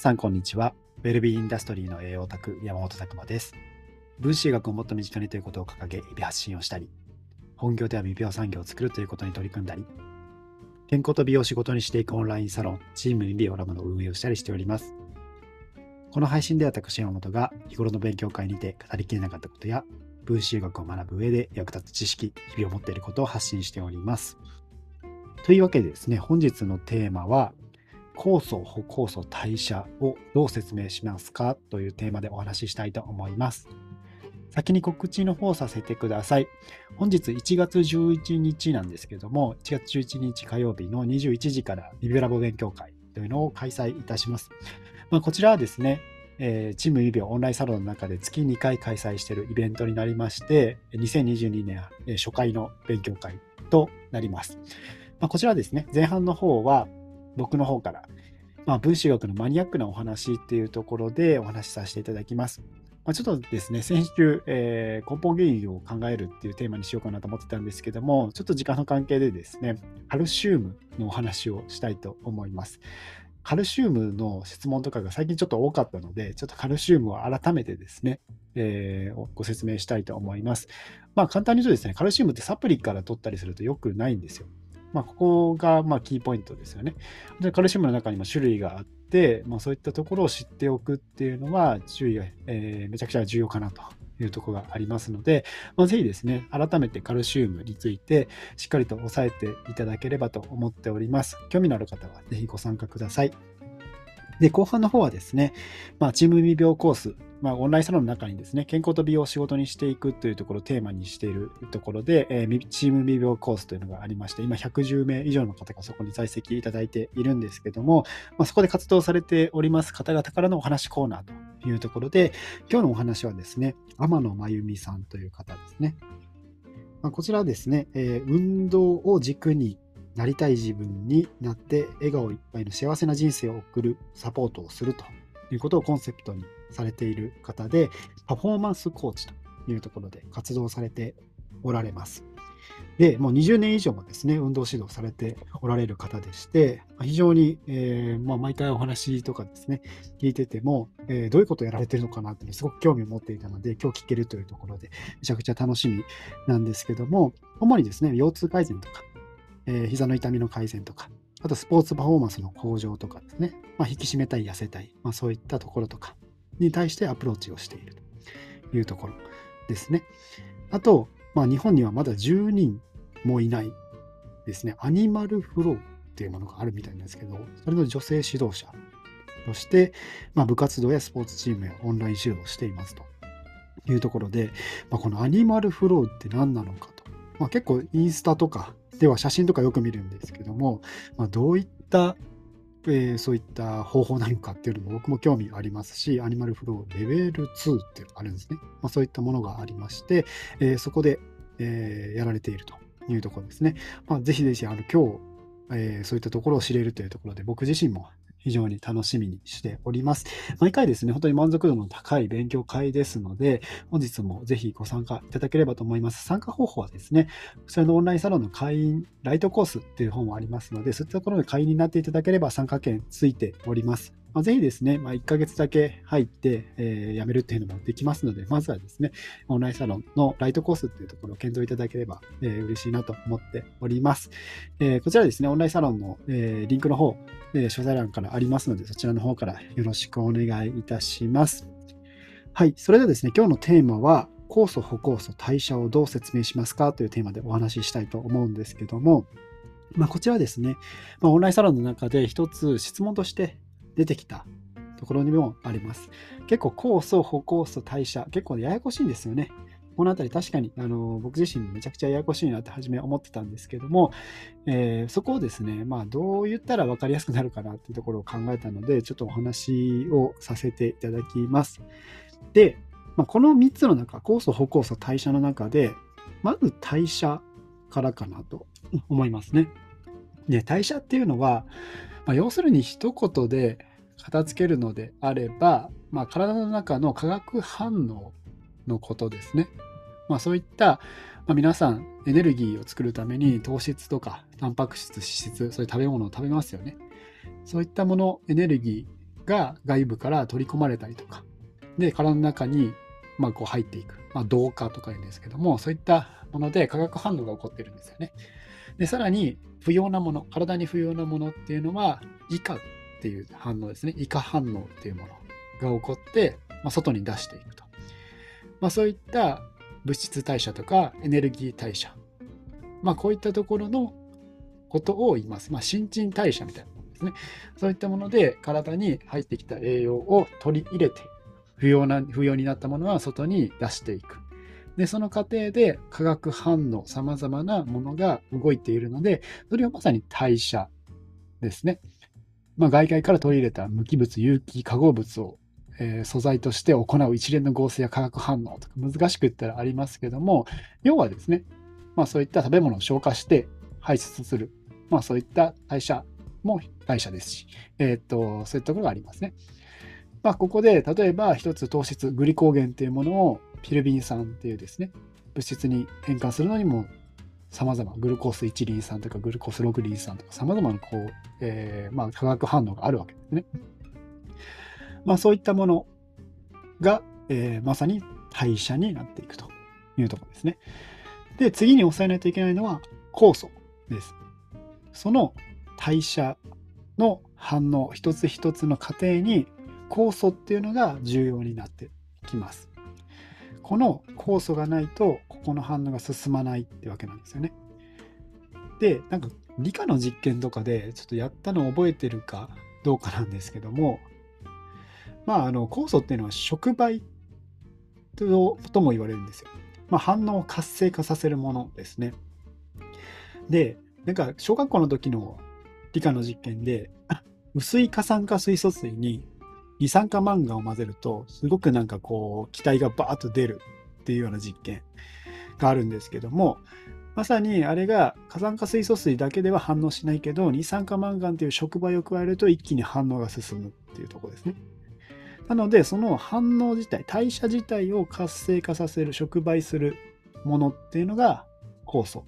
さん、こんにちは。ウェルビーインダストリーの栄養オタク、山本拓馬です。分子医学をもっと身近にということを掲げ、日々発信をしたり、本業では未病産業を作るということに取り組んだり、健康と美容を仕事にしていくオンラインサロン、チーム未病ラボの運営をしたりしております。この配信では私、山本が日頃の勉強会にて語りきれなかったことや、分子医学を学ぶ上で役立つ知識、日々を持っていることを発信しております。というわけでですね、本日のテーマは、酵素、補酵素、代謝をどう説明しますかというテーマでお話ししたいと思います。先に告知の方させてください。本日1月11日なんですけども、1月11日火曜日の21時からリビラボ勉強会というのを開催いたします。まあ、こちらはですね、え、チームリビオオンラインサロンの中で月2回開催しているイベントになりまして、2022年初回の勉強会となります。まあ、こちらですね、前半の方は僕の方から、まあ、分子学のマニアックなお話っていうところでお話しさせていただきます。まあ、ちょっとですね、先週、えー、根本原因を考えるっていうテーマにしようかなと思ってたんですけども、ちょっと時間の関係でですね、カルシウムのお話をしたいと思います。カルシウムの質問とかが最近ちょっと多かったので、ちょっとカルシウムを改めてですね、えー、ご説明したいと思います。まあ簡単に言うとですね、カルシウムってサプリから取ったりすると良くないんですよ。まあ、ここがまキーポイントですよね。でカルシウムの中にも種類があって、まあ、そういったところを知っておくっていうのは注意が、えー、めちゃくちゃ重要かなというところがありますので、まあ、ぜひですね、改めてカルシウムについてしっかりと押さえていただければと思っております。興味のある方はぜひご参加ください。で、後半の方はですね、まあ、チーム未病コース、まあ、オンラインサロンの中にですね、健康と美容を仕事にしていくというところをテーマにしているところで、えー、チーム未病コースというのがありまして、今110名以上の方がそこに在籍いただいているんですけども、まあ、そこで活動されております方々からのお話コーナーというところで、今日のお話はですね、天野真由美さんという方ですね。まあ、こちらはですね、えー、運動を軸になりたい自分になって笑顔いっぱいの幸せな人生を送るサポートをするということをコンセプトにされている方で、パフォーマンスコーチというところで活動されておられます。で、もう20年以上もですね、運動指導されておられる方でして、非常に、えー、まあ、毎回お話とかですね、聞いてても、えー、どういうことをやられてるのかなってすごく興味を持っていたので、今日聞けるというところで、めちゃくちゃ楽しみなんですけども、主にですね、腰痛改善とか、えー、膝の痛みの改善とか、あとスポーツパフォーマンスの向上とかですね、まあ、引き締めたい、痩せたい、まあ、そういったところとかに対してアプローチをしているというところですね。あと、まあ、日本にはまだ10人もいないですね、アニマルフローっていうものがあるみたいなんですけど、それの女性指導者として、まあ、部活動やスポーツチームやオンライン指導をしていますというところで、まあ、このアニマルフローって何なのかと。まあ、結構インスタとかでは写真とかよく見るんですけども、まあ、どういった、えー、そういった方法なのかっていうのも僕も興味ありますし、アニマルフローレベル2ってあるんですね。まあ、そういったものがありまして、えー、そこで、えー、やられているというところですね。まあ、ぜひぜひあの今日、え、そういったところを知れるというところで、僕自身も非常に楽しみにしております。毎回ですね、本当に満足度の高い勉強会ですので、本日もぜひご参加いただければと思います。参加方法はですね、こちらのオンラインサロンの会員、ライトコースっていう本もありますので、そういったところで会員になっていただければ参加券ついております。まあ、ぜひですね、まあ、1ヶ月だけ入って、えー、辞めるっていうのもできますので、まずはですね、オンラインサロンのライトコースっていうところを検討いただければ、えー、嬉しいなと思っております。えー、こちらですね、オンラインサロンの、えー、リンクの方、えー、詳細欄からありますので、そちらの方からよろしくお願いいたします。はい、それではですね、今日のテーマは、酵素、補酵素、代謝をどう説明しますかというテーマでお話ししたいと思うんですけども、まあ、こちらですね、まあ、オンラインサロンの中で一つ質問として出てきたところにもあります。結構酵素、補酵素、代謝、結構ややこしいんですよね。このあたり確かにあの僕自身めちゃくちゃややこしいなって初め思ってたんですけども、えー、そこをですね、まあどう言ったら分かりやすくなるかなっていうところを考えたので、ちょっとお話をさせていただきます。で、まあ、この3つの中、酵素、補酵素、代謝の中で、まず代謝からかなと思いますね。で、代謝っていうのは、まあ、要するに一言で片付けるのであれば、まあ、体の中の化学反応のことですね。まあ、そういった、まあ、皆さんエネルギーを作るために糖質とかタンパク質、脂質、そういう食べ物を食べますよね。そういったもの、エネルギーが外部から取り込まれたりとか、で、体の中に、まあ、こう入っていく。まあ、同化とか言うんですけども、そういったもので化学反応が起こってるんですよね。で、さらに、不要なもの、体に不要なものっていうのは、以下っていう反応ですね。以下反応っていうものが起こって、まあ、外に出していくと。まあ、そういった物質代謝とかエネルギー代謝。まあ、こういったところのことを言います。まあ、新陳代謝みたいなものですね。そういったもので体に入ってきた栄養を取り入れて不要な、不要になったものは外に出していく。で、その過程で化学反応、様々なものが動いているので、それはまさに代謝ですね。まあ、外界から取り入れた無機物、有機化合物を、えー、素材として行う一連の合成や化学反応とか難しく言ったらありますけども、要はですね、まあ、そういった食べ物を消化して排出する、まあ、そういった代謝も代謝ですし、えー、っと、そういったところがありますね。まあ、ここで例えば一つ糖質、グリコーゲンというものをピルビン酸っていうですね、物質に変換するのにも様々、グルコース1リン酸とかグルコース6リン酸とか様々なこう、えー、まあ、化学反応があるわけですね。まあ、そういったものが、えー、まさに代謝になっていくというところですね。で、次に押さえないといけないのは酵素です。その代謝の反応、一つ一つの過程に酵素っていうのが重要になってきます。この酵素がないとここの反応が進まないってわけなんですよね。でなんか理科の実験とかでちょっとやったのを覚えてるかどうかなんですけどもまああの酵素っていうのは触媒ととも言われるんですよ。まあ、反応を活性化させるものですね。でなんか小学校の時の理科の実験で 薄い過酸化水素水に二酸化マンガンを混ぜると、すごくなんかこう、気体がバーッと出るっていうような実験があるんですけども、まさにあれが火山化水素水だけでは反応しないけど、二酸化マンガンという触媒を加えると一気に反応が進むっていうとこですね。なので、その反応自体、代謝自体を活性化させる、触媒するものっていうのが酵素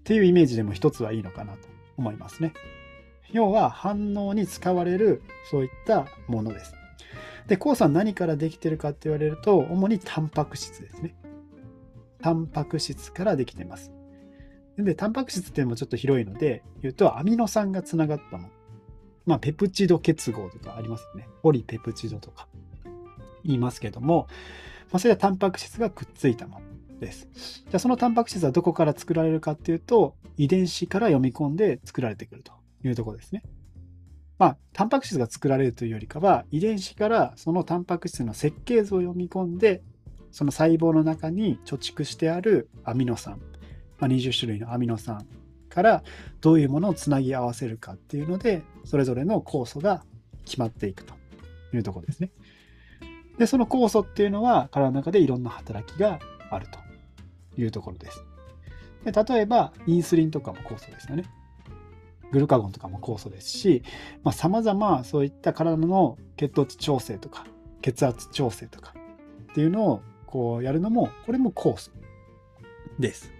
っていうイメージでも一つはいいのかなと思いますね。要は反応に使われるそういったものです。で、酵素は何からできてるかって言われると、主にタンパク質ですね。タンパク質からできてます。で、タンパク質っていうのもちょっと広いので、言うとアミノ酸がつながったもの。まあ、ペプチド結合とかありますよね。ポリペプチドとか言いますけども、まあ、それはタンパク質がくっついたものです。じゃあそのタンパク質はどこから作られるかっていうと、遺伝子から読み込んで作られてくると。いうとこですね。まあ、タンパク質が作られるというよりかは、遺伝子からそのタンパク質の設計図を読み込んで、その細胞の中に貯蓄してあるアミノ酸、まあ、20種類のアミノ酸からどういうものをつなぎ合わせるかっていうので、それぞれの酵素が決まっていくというところですね。で、その酵素っていうのは体の中でいろんな働きがあるというところです。で例えば、インスリンとかも酵素ですよね。グルカゴンとかも酵素ですし、さまざ、まそういった体の血糖値調整とか、血圧調整とかっていうのをこうやるのも、これも酵素です。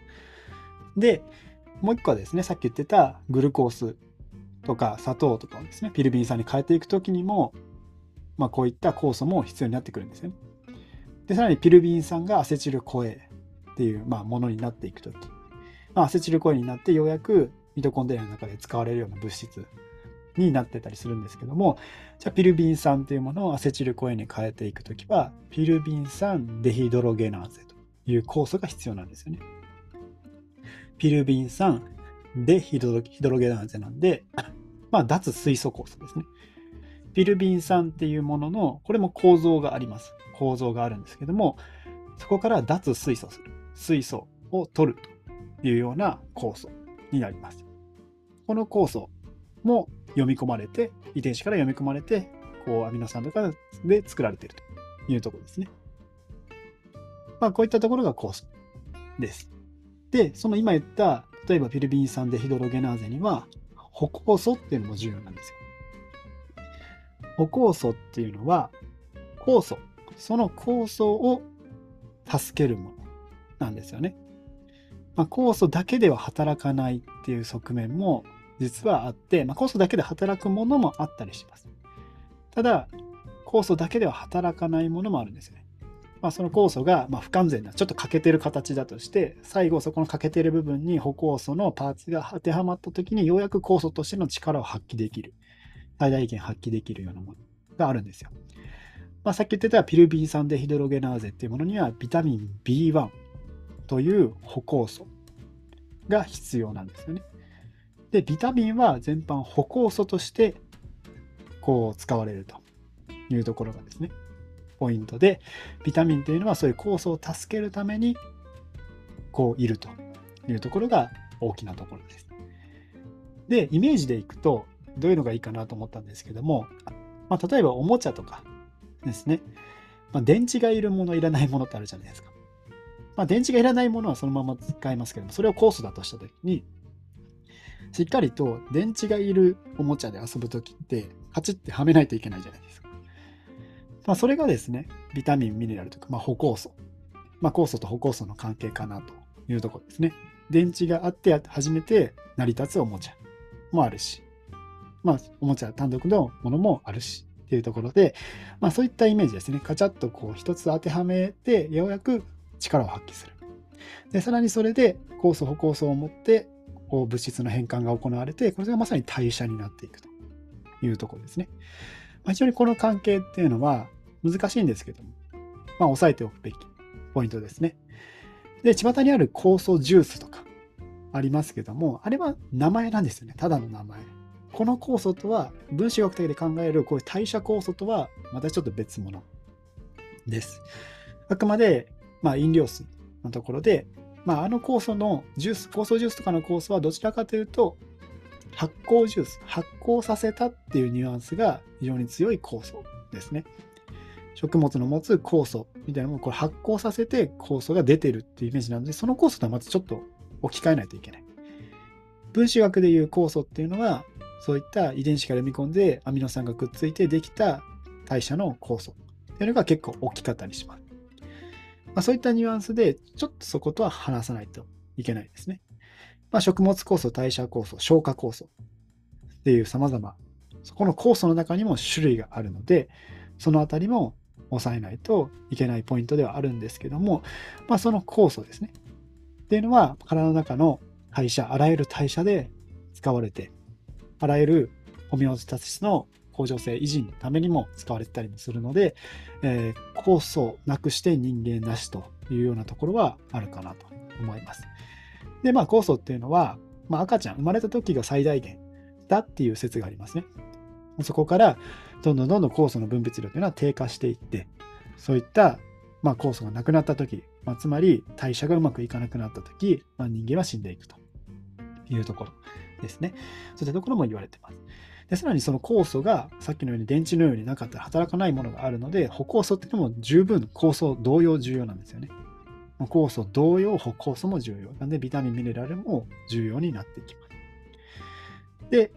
で、もう一個はですね、さっき言ってたグルコースとか砂糖とかをですね、ピルビン酸に変えていくときにも、まあ、こういった酵素も必要になってくるんですよね。で、さらにピルビン酸がアセチルコエっていう、まあ、ものになっていくとき、まあ、アセチルコエになってようやくミトコンドリアの中で使われるような物質になってたりするんですけども、じゃあピルビン酸というものをアセチルコエに変えていくときは、ピルビン酸デヒドロゲナーゼという酵素が必要なんですよね。ピルビン酸デヒドロゲナーゼなんで、まあ、脱水素酵素ですね。ピルビン酸っていうものの、これも構造があります。構造があるんですけども、そこから脱水素する。水素を取るというような酵素になります。この酵素も読み込まれて、遺伝子から読み込まれて、こうアミノ酸とかで作られているというところですね。まあ、こういったところが酵素です。で、その今言った、例えばピルビン酸デヒドロゲナーゼには、歩酵素っていうのも重要なんですよ。歩酵素っていうのは、酵素、その酵素を助けるものなんですよね。まあ、酵素だけでは働かないっていう側面も実はあって、まあ、酵素だけで働くものもあったりします。ただ、酵素だけでは働かないものもあるんですよね。まあ、その酵素がま不完全な、ちょっと欠けてる形だとして、最後そこの欠けてる部分に補酵素のパーツが当てはまった時にようやく酵素としての力を発揮できる。最大限発揮できるようなものがあるんですよ。まあ、さっき言ってたピルビン酸デヒドロゲナーゼっていうものにはビタミン B1 という補酵素が必要なんですよね。で、ビタミンは全般補酵素としてこう使われるというところがですね、ポイントで、ビタミンというのはそういう酵素を助けるためにこういるというところが大きなところです。で、イメージでいくと、どういうのがいいかなと思ったんですけども、まあ、例えばおもちゃとかですね、まあ、電池がいるもの、いらないものってあるじゃないですか。まあ、電池がいらないものはそのまま使いますけども、それをコースだとしたときに、しっかりと電池がいるおもちゃで遊ぶときって、カチッてはめないといけないじゃないですか。まあ、それがですね、ビタミン、ミネラルとか、まあ、補酵素。まあ、酵素と補酵素の関係かなというところですね。電池があって初めて成り立つおもちゃもあるし、まあ、おもちゃ単独のものもあるし、っていうところで、まあ、そういったイメージですね。カチャッとこう一つ当てはめて、ようやく力を発揮する。で、さらにそれで酵素、補酵素を持って、こう物質の変換が行われて、これがまさに代謝になっていくというところですね。まあ、非常にこの関係っていうのは難しいんですけども、まあ、押さえておくべきポイントですね。で、巷にある酵素ジュースとかありますけども、あれは名前なんですよね。ただの名前。この酵素とは、分子学的で考えるこういう代謝酵素とは、またちょっと別物です。あくまで、まあ、飲料水のところで、まあ、あの酵素のジュース、酵素ジュースとかの酵素はどちらかというと、発酵ジュース、発酵させたっていうニュアンスが非常に強い酵素ですね。食物の持つ酵素みたいなものをこれ発酵させて酵素が出てるっていうイメージなので、その酵素とはまずちょっと置き換えないといけない。分子学でいう酵素っていうのは、そういった遺伝子から読み込んでアミノ酸がくっついてできた代謝の酵素っていうのが結構大きかったりします。まあ、そういったニュアンスでちょっとそことは話さないといけないですね。まあ、食物酵素、代謝酵素、消化酵素っていう様々、そこの酵素の中にも種類があるので、そのあたりも抑えないといけないポイントではあるんですけども、まあ、その酵素ですね。っていうのは体の中の代謝、あらゆる代謝で使われてあらゆるホメオスタシスの向上性維持のためにも使われてたりもするので、えー、酵素なくして人間なしというようなところはあるかなと思います。で、まあ酵素っていうのは、まあ、赤ちゃん、生まれた時が最大限だっていう説がありますね。そこからどんどんどんどん酵素の分泌量というのは低下していって、そういった、まあ、酵素がなくなった時、まあ、つまり代謝がうまくいかなくなった時、まあ、人間は死んでいくというところですね。そういったところも言われてます。でさらにその酵素がさっきのように電池のようになかったら働かないものがあるので、補酵素っていうのも十分酵素同様重要なんですよね。酵素同様、補酵素も重要。なんでビタミン、ミネラルも重要になっていきます。で、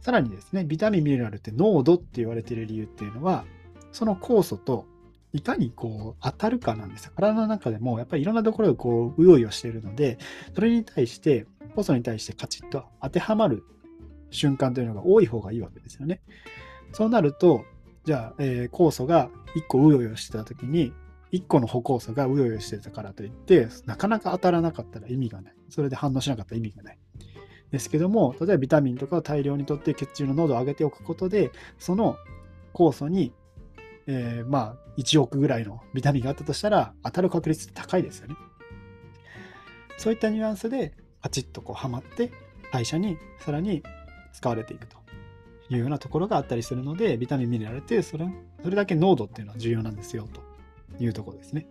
さらにですね、ビタミン、ミネラルって濃度って言われている理由っていうのは、その酵素といかにこう当たるかなんですよ。体の中でもやっぱりいろんなところをこううようよしているので、それに対して酵素に対してカチッと当てはまる瞬間というのが多い方がいいわけですよね。そうなると、じゃあ、えー、酵素が1個うようよしてた時に、1個の補酵素がうようよしてたからといって、なかなか当たらなかったら意味がない。それで反応しなかったら意味がない。ですけども、例えばビタミンとかを大量にとって血中の濃度を上げておくことで、その酵素に、えー、まあ、1億ぐらいのビタミンがあったとしたら、当たる確率って高いですよね。そういったニュアンスで、パチッとこうはまって代謝にさらに使われていくというようなところがあったりするのでビタミンミネラルってそれそれだけ濃度っていうのは重要なんですよというところですね。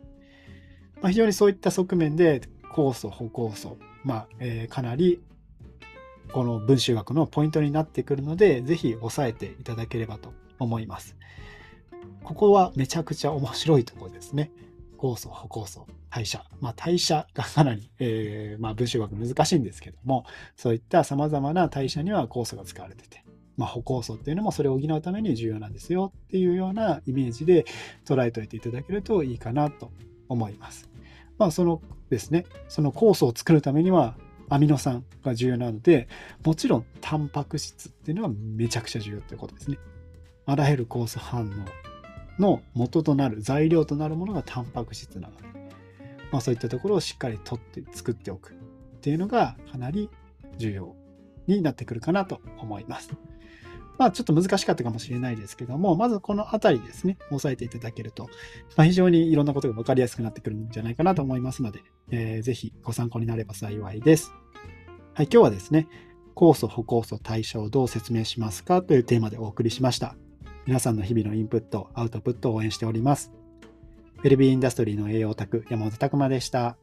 まあ、非常にそういった側面で酵素、補酵素、まあえー、かなりこの分子学のポイントになってくるので、ぜひ押さえていただければと思います。ここはめちゃくちゃ面白いところですね。酵素、補酵素、代謝。まあ、代謝がかなり、えー、まあ、分子学難しいんですけども、そういった様々な代謝には酵素が使われてて、まあ、補酵素っていうのもそれを補うために重要なんですよっていうようなイメージで捉えておいていただけるといいかなと思います。まあ、そのですね、その酵素を作るためにはアミノ酸が重要なので、もちろんタンパク質っていうのはめちゃくちゃ重要ってことですね。あらゆる酵素反応の元となる材料となるものがタンパク質なので、まあ、そういったところをしっかり取って作っておくっていうのがかなり重要になってくるかなと思います。まあちょっと難しかったかもしれないですけども、まずこのあたりですね、押さえていただけると、まあ、非常にいろんなことが分かりやすくなってくるんじゃないかなと思いますので、えー、ぜひご参考になれば幸いです。はい、今日はですね、酵素、補酵素、代謝をどう説明しますかというテーマでお送りしました。皆さんの日々のインプット、アウトプットを応援しております。ウェルビーインダストリーの栄養オタク、山本拓馬でした。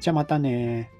じゃあまたね